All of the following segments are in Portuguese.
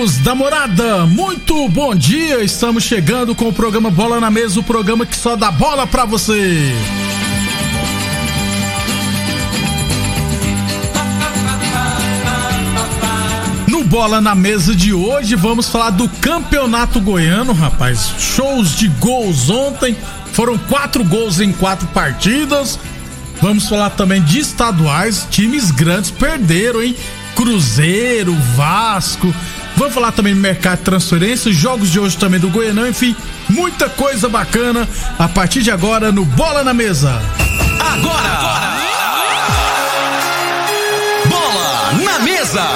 Amigos da morada, muito bom dia. Estamos chegando com o programa Bola na Mesa o programa que só dá bola pra você. No Bola na Mesa de hoje, vamos falar do Campeonato Goiano, rapaz. Shows de gols ontem. Foram quatro gols em quatro partidas. Vamos falar também de estaduais. Times grandes perderam, hein? Cruzeiro, Vasco. Vamos falar também do mercado de transferência, jogos de hoje também do Goianão, enfim, muita coisa bacana a partir de agora no Bola na Mesa. Agora! agora. Bola na Mesa!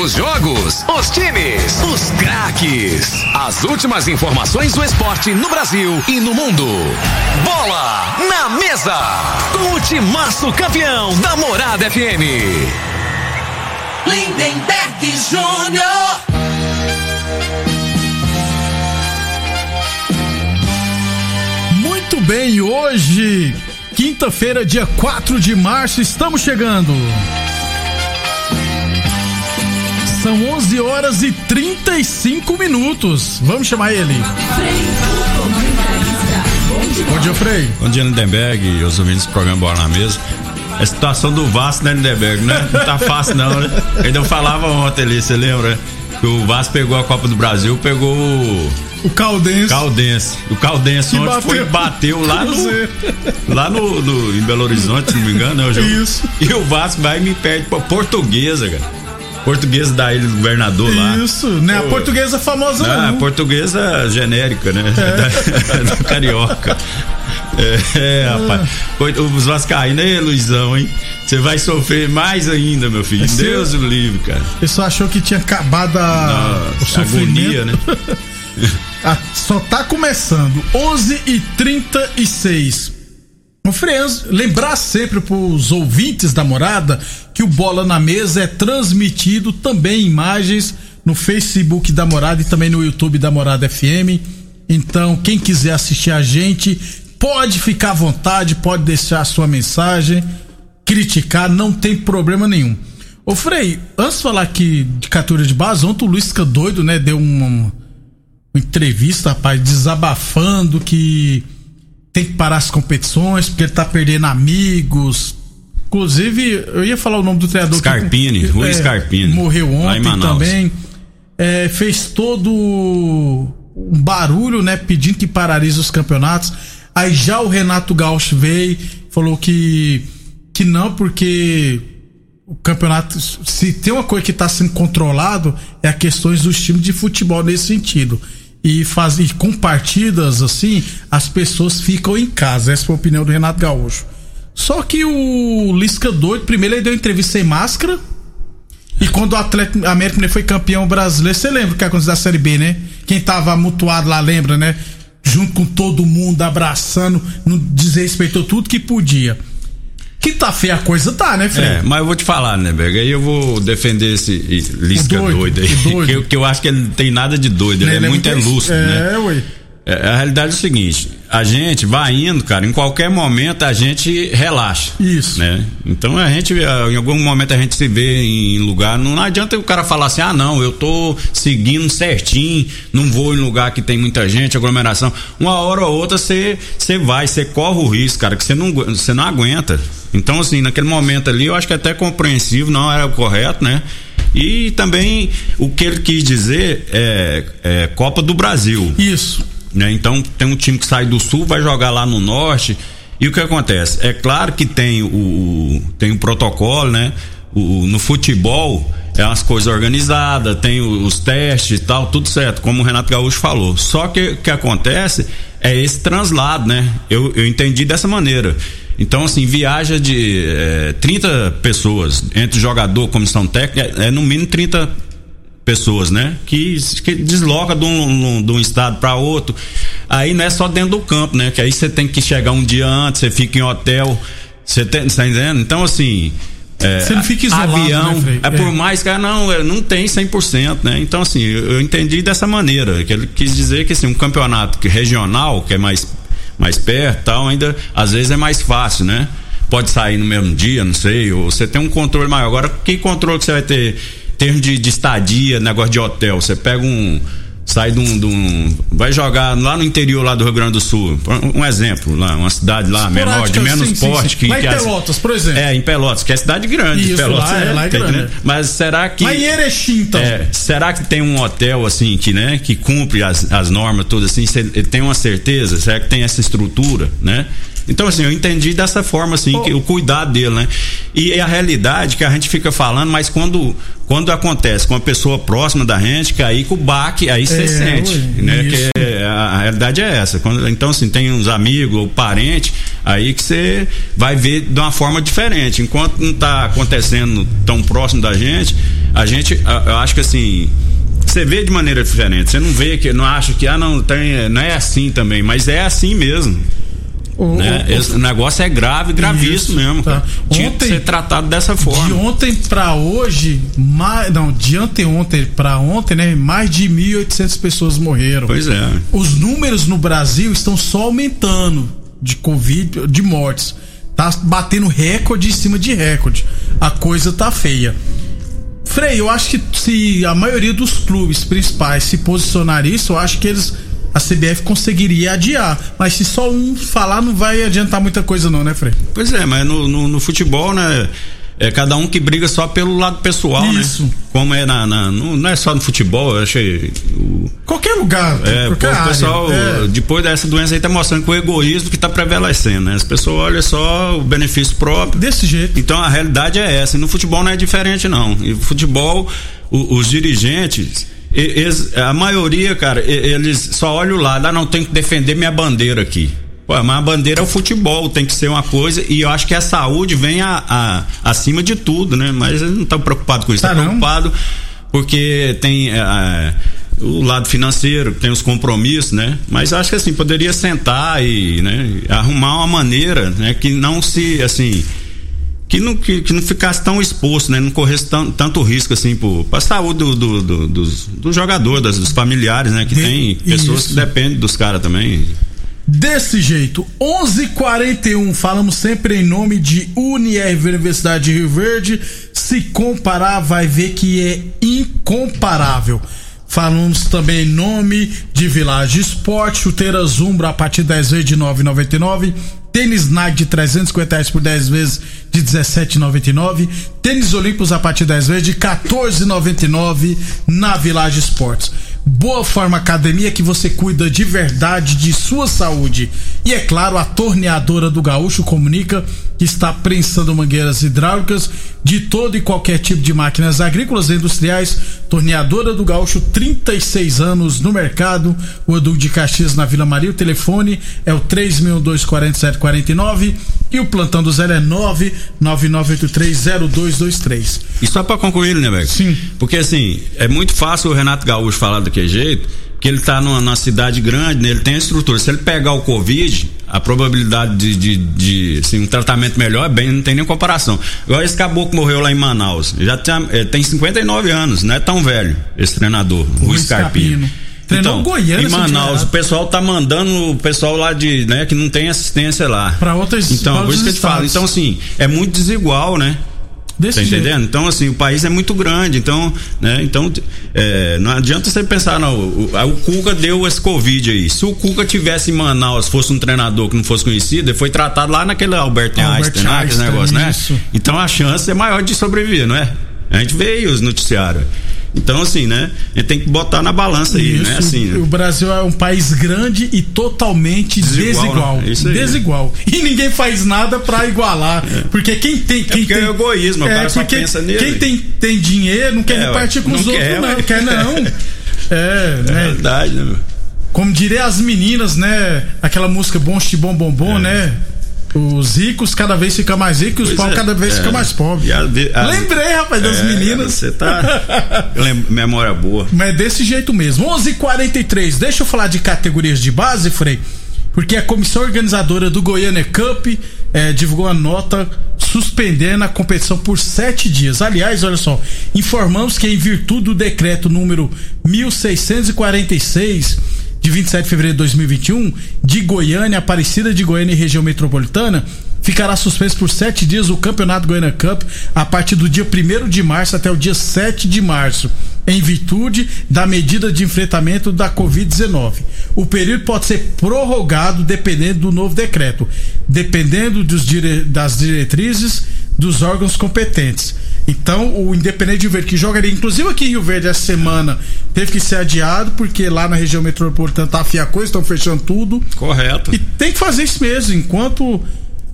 Os jogos, os times, os craques. As últimas informações do esporte no Brasil e no mundo. Bola na Mesa! Com o timaço campeão da Morada FM. Lindenberg Júnior. Muito bem, hoje, quinta-feira, dia 4 de março, estamos chegando. São 11 horas e 35 minutos. Vamos chamar ele. Bom dia, Frei. Bom dia, Lindenberg e os ouvintes do programa Bola na Mesa. A situação do Vasco, né, Lindenberg, né? Não tá fácil não, né? Ainda eu falava ontem ali, você lembra? Que o Vasco pegou a Copa do Brasil, pegou o... O Caldense. Caldense. O Caldense ontem bateu. foi e bateu lá no... lá no, no, em Belo Horizonte, se não me engano, né? O jogo. Isso. E o Vasco vai e me perde pra Portuguesa, cara portuguesa da ilha do governador lá. Isso, né? A portuguesa famosa não. não. A portuguesa genérica, né? É. Da, da carioca. É, é, rapaz. Os Vascaínos, aí, Luizão, hein? Você vai sofrer mais ainda, meu filho. Esse Deus o livre, cara. Ele só achou que tinha acabado a, Nossa, o sofrimento. agonia, né? Ah, só tá começando. 11 e 36 o Freans, lembrar sempre para os ouvintes da morada que o Bola na Mesa é transmitido também em imagens no Facebook da Morada e também no YouTube da Morada FM. Então, quem quiser assistir a gente, pode ficar à vontade, pode deixar a sua mensagem, criticar, não tem problema nenhum. Ô Frei, antes de falar aqui de captura de base, ontem o Luiz fica doido, né? Deu uma, uma entrevista, rapaz, desabafando que tem que parar as competições porque ele tá perdendo amigos. Inclusive, eu ia falar o nome do treinador. Scarpini, que, Rui é, Scarpini. Morreu ontem também. É, fez todo um barulho, né? Pedindo que paralise os campeonatos. Aí já o Renato Gaúcho veio, falou que, que não, porque o campeonato, se tem uma coisa que está sendo controlado, é a questões dos times de futebol nesse sentido e fazer com partidas assim, as pessoas ficam em casa. Essa foi a opinião do Renato Gaúcho. Só que o Lisca doido, primeiro ele deu entrevista sem máscara. E quando o Atlético América foi campeão brasileiro, você lembra o que aconteceu da Série B, né? Quem tava mutuado lá lembra, né? Junto com todo mundo, abraçando, não desrespeitou tudo que podia. Que tá feia a coisa, tá, né, Fred? É, mas eu vou te falar, né, Berg? Aí eu vou defender esse Lisca doido, doido, aí. doido. Que, que eu acho que ele não tem nada de doido, ele, é muito é lúcido, né? É, ué. É, a realidade é o seguinte, a gente vai indo, cara, em qualquer momento a gente relaxa. Isso. Né? Então a gente, em algum momento a gente se vê em lugar, não adianta o cara falar assim, ah não, eu tô seguindo certinho, não vou em lugar que tem muita gente, aglomeração. Uma hora ou outra você vai, você corre o risco, cara, que você não, não aguenta. Então assim, naquele momento ali eu acho que é até compreensível, não era o correto, né? E também o que ele quis dizer é, é Copa do Brasil. Isso. Né? Então tem um time que sai do sul, vai jogar lá no norte. E o que acontece? É claro que tem o, tem o protocolo, né? O, no futebol é as coisas organizadas, tem os testes e tal, tudo certo, como o Renato Gaúcho falou. Só que o que acontece é esse translado, né? Eu, eu entendi dessa maneira. Então, assim, viaja de é, 30 pessoas, entre jogador, comissão técnica, é, é no mínimo 30 pessoas, né? Que, que desloca de um, de um estado para outro. Aí não é só dentro do campo, né? Que aí você tem que chegar um dia antes, você fica em hotel, você tá entendendo? Então, assim. É, Você não fica isolado, avião, né, Frei? é por É. mais que ah, não, é, não tem 100%, né? Então assim, eu, eu entendi dessa maneira, que ele quis dizer que assim, um campeonato regional, que é mais mais perto, tal, ainda às vezes é mais fácil, né? Pode sair no mesmo dia, não sei, ou você tem um controle maior. Agora, que controle que você vai ter termos de, de estadia, negócio de hotel? Você pega um sai de um, de um- vai jogar lá no interior lá do Rio Grande do Sul, um, exemplo lá, uma cidade lá menor, de Esporádica, menos sim, sim, porte sim. que Lá em Pelotas, por exemplo. é, em Pelotas, que é cidade grande. Isso, Pelotas lá é- lá é grande. Mas será que. Mas em Erechim, então. É, será que tem um hotel assim que, né, que cumpre as, as normas todas assim? Você tem uma certeza? Será que tem essa estrutura, né? Então, assim, eu entendi dessa forma, assim, que, o cuidado dele, né? E a realidade que a gente fica falando, mas quando, quando acontece com uma pessoa próxima da gente, que aí com o baque, aí você É, sente, ué, né? isso. Que é, a, a realidade é essa. Quando, então, assim, tem uns amigos ou parente, aí que você vai ver de uma forma diferente. Enquanto não está acontecendo tão próximo da gente, a gente, a- eu acho que assim. Você vê de maneira diferente. Você não vê que, não acha que, ah, não, tem, não é assim também, mas é assim mesmo. O- Né? o- Esse negócio é grave, gravíssimo Isso, mesmo. tá. Tinha que Ontem- ser tratado dessa forma. De ontem pra hoje, mais, não, de anteontem pra ontem, né? Mais de 1.800 pessoas morreram. Pois é. Os números no Brasil estão só aumentando de Covid, de mortes. Tá batendo recorde em cima de recorde. A coisa tá feia. Frei, eu acho que se a maioria dos clubes principais se posicionar isso, eu acho que eles. A CBF conseguiria adiar. Mas se só um falar, não vai adiantar muita coisa, não, né, Frei? Pois é, mas no, no, no futebol, né? É cada um que briga só pelo lado pessoal, Isso. né? Como é na. na- no- não é só no futebol, eu achei. O, Qualquer lugar, é, qualquer o área. pessoal, é. depois dessa doença aí, tá mostrando que o egoísmo que tá prevalecendo, né? As pessoas olham só o benefício próprio. Desse jeito. Então a realidade é essa. E no futebol não é diferente, não. E futebol, o- os dirigentes, eles- a maioria, cara, eles só olham o lado, ah, não, tem que defender minha bandeira aqui. Pô, mas a bandeira é o futebol, tem que ser uma coisa, e eu acho que a saúde vem a, a- acima de tudo, né? Mas eles não estão preocupados com isso, Tá estão não. preocupados porque tem. é, o lado financeiro, tem os compromissos, né? Mas acho que assim, poderia sentar e né, arrumar uma maneira, né, que não se, assim, que não, que, que não ficasse tão exposto, né? Não corresse tão, tanto risco assim para a saúde do, do, do, dos, do jogador, das, dos familiares, né? Que De- tem pessoas isso. que dependem dos caras também. Desse jeito, 11:41 falamos sempre em nome de UniRV Universidade de Rio Verde. Se comparar, vai ver que é incomparável. Falamos também em nome de Village Esporte, chuteira Zumbra a partir de 10 vezes de 9,99. Tênis Nike de 350 reais por 10 vezes de 17,99. Tênis Olímpicos a partir de 10 vezes de 14,99 na Village Esportes. Boa Forma Academia que você cuida de verdade de sua saúde. E é claro, a torneadora do Gaúcho comunica que está prensando mangueiras hidráulicas de todo e qualquer tipo de máquinas agrícolas e industriais. Torneadora do Gaúcho, 36 anos no mercado. O Edu de Caxias na Vila Maria. O telefone é o 3624749 e o plantão do zero é 999830223. E só para concluir, né, velho? Sim. Porque assim, é muito fácil o Renato Gaúcho falar daquele jeito, porque ele tá numa, numa cidade grande, né? ele tem a estrutura. Se ele pegar o Covid, a probabilidade de, de, de, assim, um tratamento melhor é bem, não tem nem comparação. Agora esse caboclo morreu lá em Manaus. Já tem, é, tem 59 anos, não é tão velho, esse treinador, o, O Scarpino. Scarpino. Treinou o Goiânia, em Manaus, errado. o pessoal tá mandando o pessoal lá de, né, que não tem assistência lá. Pra outras- Então, por isso que eu te falo. Então, assim, é muito desigual, né? Desse Tá jeito. entendendo? Então, assim, o país é muito grande, então, né? Então, é, não adianta você pensar, não, o, o- Cuca deu esse Covid aí. Se o Cuca tivesse em Manaus, fosse um treinador que não fosse conhecido, ele foi tratado lá naquele Albert, Albert Einstein, aquele Einstein, negócio, né? isso. Então a chance é maior de sobreviver, não é? A gente vê aí os noticiários. Então, assim, né? A gente tem que botar na balança aí, Isso, né? Assim, né? o Brasil é um país grande e totalmente Desigual, desigual. né? Isso aí. Desigual. E ninguém faz nada pra igualar. Porque quem tem. Quem porque tem é egoísmo, o cara só pensa nele. Quem tem, tem dinheiro não quer É, repartir com não os outros, quer, não. ué. Quer não. É, É né? verdade, né, meu? Como diria as meninas, né? Aquela música Bom Bom Bom Bom, É. né? Os ricos cada vez ficam mais ricos e os pobres é, cada vez é. ficam mais pobres. A- a- Lembrei, rapaz, das É, meninas. Você tá. lem- Memória boa. Mas é desse jeito mesmo. 11:43. h 43 Deixa eu falar de categorias de base, Frei. Porque a comissão organizadora do Goiânia Cup eh, divulgou a nota suspendendo a competição por sete dias. Aliás, olha só, informamos que em virtude do decreto número 1646 de 27 de fevereiro de 2021 de Goiânia, Aparecida de Goiânia e região metropolitana, ficará suspenso por sete dias o Campeonato Goiânia Cup a partir do dia 1 de março até o dia 7 de março, em virtude da medida de enfrentamento da Covid-19. O período pode ser prorrogado dependendo do novo decreto, dependendo dire- das diretrizes dos órgãos competentes. Então, o Independente de Rio Verde, que jogaria, inclusive aqui em Rio Verde essa semana, teve que ser adiado, porque lá na região metropolitana tá afia a coisa, estão fechando tudo. Correto. E tem que fazer isso mesmo. Enquanto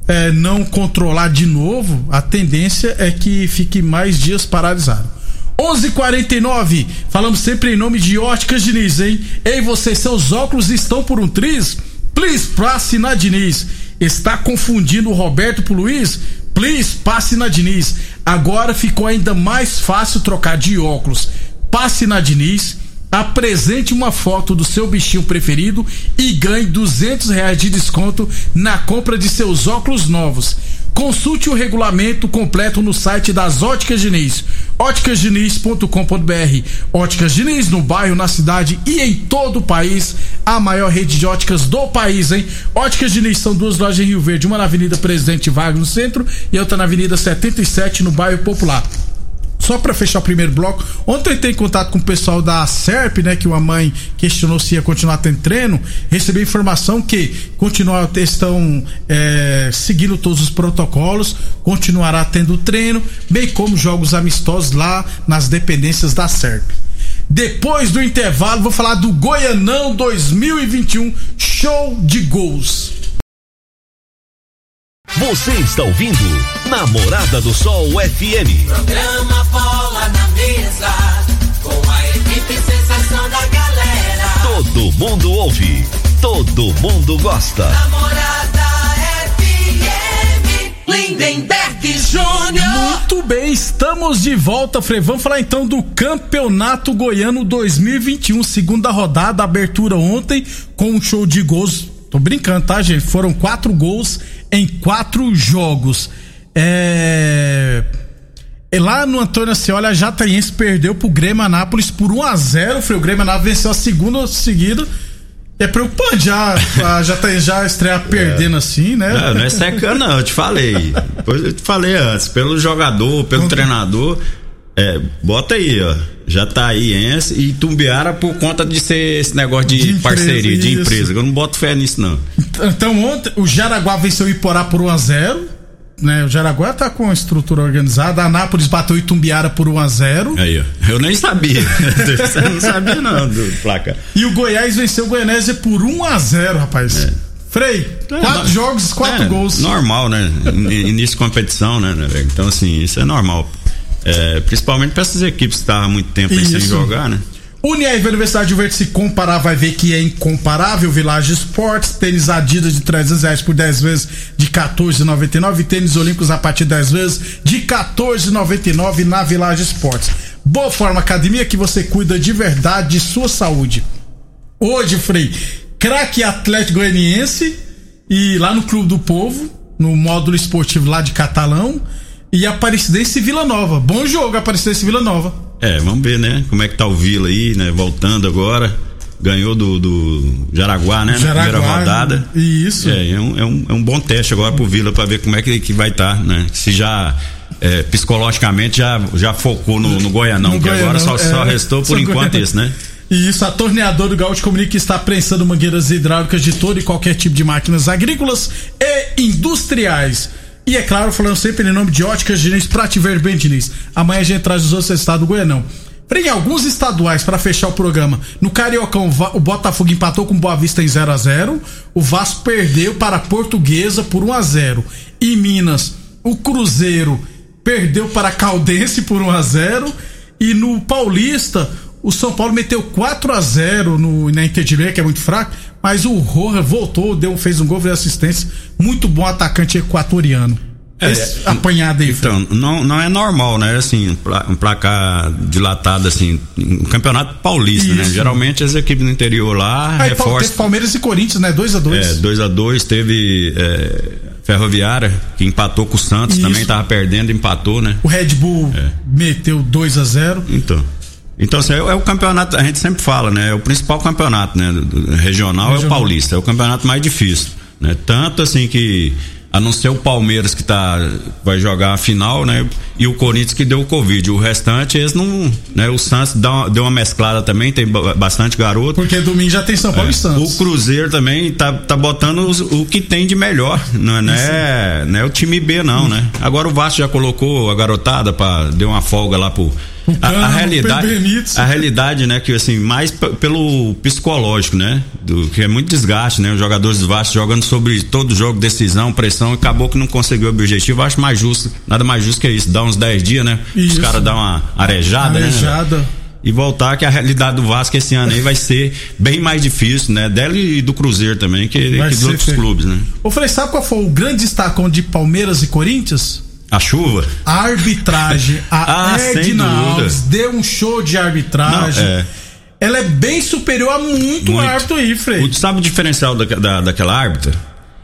é, não controlar de novo, a tendência é que fique mais dias paralisado. 11:49. Falamos sempre em nome de Óticas Diniz, hein? Ei, você, seus óculos estão por um triz? Please, passe na Diniz. Está confundindo o Roberto pro Luiz? Please, passe na Diniz. Agora ficou ainda mais fácil trocar de óculos. Passe na Diniz apresente uma foto do seu bichinho preferido e ganhe 200 reais de desconto na compra de seus óculos novos. Consulte o regulamento completo no site das Óticas Diniz, óticasdiniz.com.br. Óticas Diniz no bairro, na cidade e em todo o país, a maior rede de óticas do país, hein? Óticas Diniz são duas lojas em Rio Verde, uma na Avenida Presidente Vargas no centro e outra na Avenida 77 no bairro Popular só para fechar o primeiro bloco, ontem eu entrei em contato com o pessoal da SERP, né, que uma mãe questionou se ia continuar tendo treino, recebi informação que continuar, estão é, seguindo todos os protocolos, continuará tendo treino, bem como jogos amistosos lá nas dependências da SERP. Depois do intervalo, vou falar do Goianão 2021 Show de Gols. Você está ouvindo Namorada do Sol FM. Programa Bola na Mesa, com a equipe sensação da galera. Todo mundo ouve, todo mundo gosta. Namorada FM, Lindenberg Júnior. Muito bem, estamos de volta, Frei. Vamos falar então do Campeonato Goiano 2021, segunda rodada, abertura ontem, com um show de gols. Tô brincando, tá, gente? Foram quatro gols em quatro jogos. É. e Lá no Antônio Ascioli, a Jataiense perdeu pro Grêmio Anápolis por 1 a 0 Frei. O Grêmio Anápolis venceu a segunda seguida. É preocupante já a Jataiense já estrear perdendo assim, né? Não, não é secando, não, eu te falei. Eu te falei antes, pelo jogador, pelo Uhum. treinador. É, bota aí, ó. Já tá aí Ense e Tumbiara por conta de ser esse negócio de, De empresa, parceria, de isso. empresa. Eu não boto fé nisso, não. Então ontem o Jaraguá venceu o Iporá por 1 a 0 né? O Jaraguá tá com a estrutura organizada. A Anápolis bateu o Itumbiara por 1 a 0 Aí, ó. Eu nem sabia. Eu não sabia, não, do placa. E o Goiás venceu o Goianésia por 1 a 0 rapaz. Frei, quatro É, jogos, quatro é, gols. Normal, né? In- Início de competição, né, né? Então, assim, isso é normal. É, principalmente pra essas equipes que estavam há muito tempo sem jogar, né? Uniaíva Universidade de Verde se comparar, vai ver que é incomparável. Village Esportes, tênis Adidas de 300 reais por 10 vezes de 14,99. Tênis Olímpicos a partir de 10 vezes de 14,99 na Village Esportes. Boa Forma Academia que você cuida de verdade de sua saúde. Hoje, Frei, craque Atlético Goianiense e lá no Clube do Povo, no módulo esportivo lá de Catalão. E Aparecidense Vila Nova. Bom jogo, Aparecidense Vila Nova. É, vamos ver, né? Como é que tá o Vila aí, né? Voltando agora. Ganhou do, do Jaraguá, né? Na Jaraguá, primeira rodada. Isso. É, é um, é, um, é um bom teste agora pro Vila pra ver como é que, que vai estar, né? Se já é, psicologicamente já, já focou no, no Goianão, No que agora Goianão, só, só é. restou por Só enquanto Goianão. isso, né? E isso, a torneadora do Gaúcho comunica que está prensando mangueiras hidráulicas de todo e qualquer tipo de máquinas agrícolas e industriais. E é claro, falando sempre em nome de Óticas Diniz, Prate Verde Bem Diniz. Amanhã a gente traz os outros estados do Goianão. Em alguns estaduais, para fechar o programa. No Cariocão, o Botafogo empatou com o Boa Vista em 0 a 0 O Vasco perdeu para a Portuguesa por 1 a 0 Em Minas, o Cruzeiro perdeu para a Caldense por 1 a 0 E no Paulista, o São Paulo meteu 4 a 0 no, na Inter que é muito fraco, Mas o Roja voltou, deu, fez um gol, fez assistência. Muito bom atacante equatoriano. É, Esse apanhado aí, Então, não, não é normal, né? Assim, um placar dilatado, assim, um campeonato paulista, né? Isso. Geralmente as equipes do interior lá Aí, Pal- reforçam. teve Palmeiras e Corinthians, né? 2 a 2 É, 2 a 2 teve é, Ferroviária, que empatou com o Santos, Isso. também tava perdendo, empatou, né? O Red Bull É. meteu 2 a 0 Então. Então, assim, é, é o campeonato, a gente sempre fala, né? É o principal campeonato, né? do- do- regional, é o Regional. paulista, é o campeonato mais difícil, né? Tanto assim que, a não ser o Palmeiras que tá, vai jogar a final, né? E o Corinthians que deu o Covid. O restante, eles não, né? O Santos dá deu uma mesclada também, tem ba- bastante garoto. Porque domingo já tem São Paulo e É. O Santos. Cruzeiro também tá, tá botando os- o que tem de melhor. Não é, não é, não é o time B, não, né? Agora o Vasco já colocou a garotada para deu uma folga lá pro. A, a Cano, realidade, a realidade, né, que assim, mais pelo psicológico, né, do que é muito desgaste, né, os jogadores do Vasco jogando sobre todo jogo, decisão, pressão, e acabou que não conseguiu o objetivo. Acho mais justo, nada mais justo que isso, dar uns 10 dias, né, os Isso. caras dar uma arejada, né, Arejada. e voltar que a realidade do Vasco esse ano aí vai ser bem mais difícil, né? Dela e do Cruzeiro também, que, que dos outros feio. clubes, né? Eu falei, sabe qual foi o grande destacão de Palmeiras e Corinthians? A chuva? A arbitragem. A Ah, Edna. Alves deu um show de arbitragem. Não, é. Ela é bem superior a muito, Muito. árbitro. O, sabe o diferencial da, da, daquela árbitra?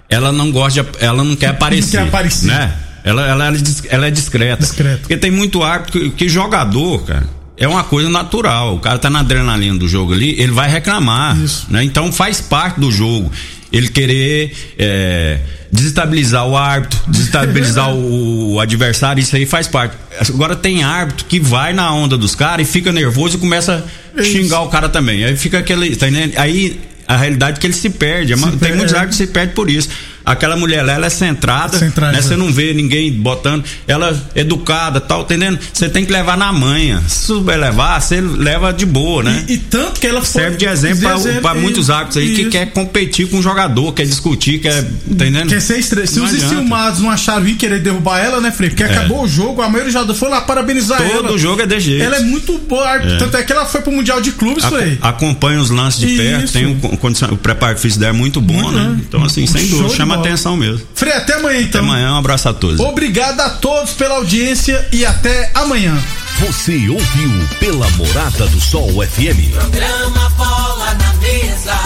Ela não gosta de, ela não quer aparecer. quer aparecer. Né? Ela, ela, ela, é ela é discreta. Discreta. Porque tem muito árbitro que, que jogador, cara. É uma coisa natural. O cara tá na adrenalina do jogo ali, ele vai reclamar. Isso. Né? Então faz parte do jogo. Ele querer é, desestabilizar o árbitro, desestabilizar o, o adversário, isso aí faz parte. Agora tem árbitro que vai na onda dos caras e fica nervoso e começa a Isso. xingar o cara também. Aí fica aquele. Tá? Aí a realidade é que ele se perde. É uma- tem perde. muitos árbitros que se perdem por isso. Aquela mulher lá, ela é centrada, Centrada. né? Você não vê ninguém botando. Ela é educada, tal, entendendo? Você tem que levar na manha. Se souber levar, você leva de boa, né? E, e tanto que ela foi. Serve de exemplo pra muitos árbitros aí que isso. quer competir com o jogador, quer discutir, quer. Tá entendendo? Quer ser estrela. Se os enciumados não acharam ir querer derrubar ela, né, Frei? Porque acabou o jogo, a maioria já foi lá parabenizar ela. Todo jogo é desse jeito. Ela é muito boa, árbitro. Tanto é que ela foi pro Mundial de Clubes, Frei. Ac- acompanha os lances de perto, tem um, condição- o preparo físico dela é muito bom, Muito, né? né? Então, assim, sem dúvida, de chama atenção mesmo. Frei, até amanhã Até então. amanhã, um abraço a todos. Obrigado a todos pela audiência e até amanhã. Você ouviu pela Morada do Sol FM. Programa Bola na Mesa,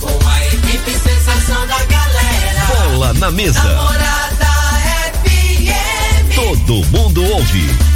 com a equipe sensação da galera. Bola na mesa. Namorada FM. Todo mundo ouve.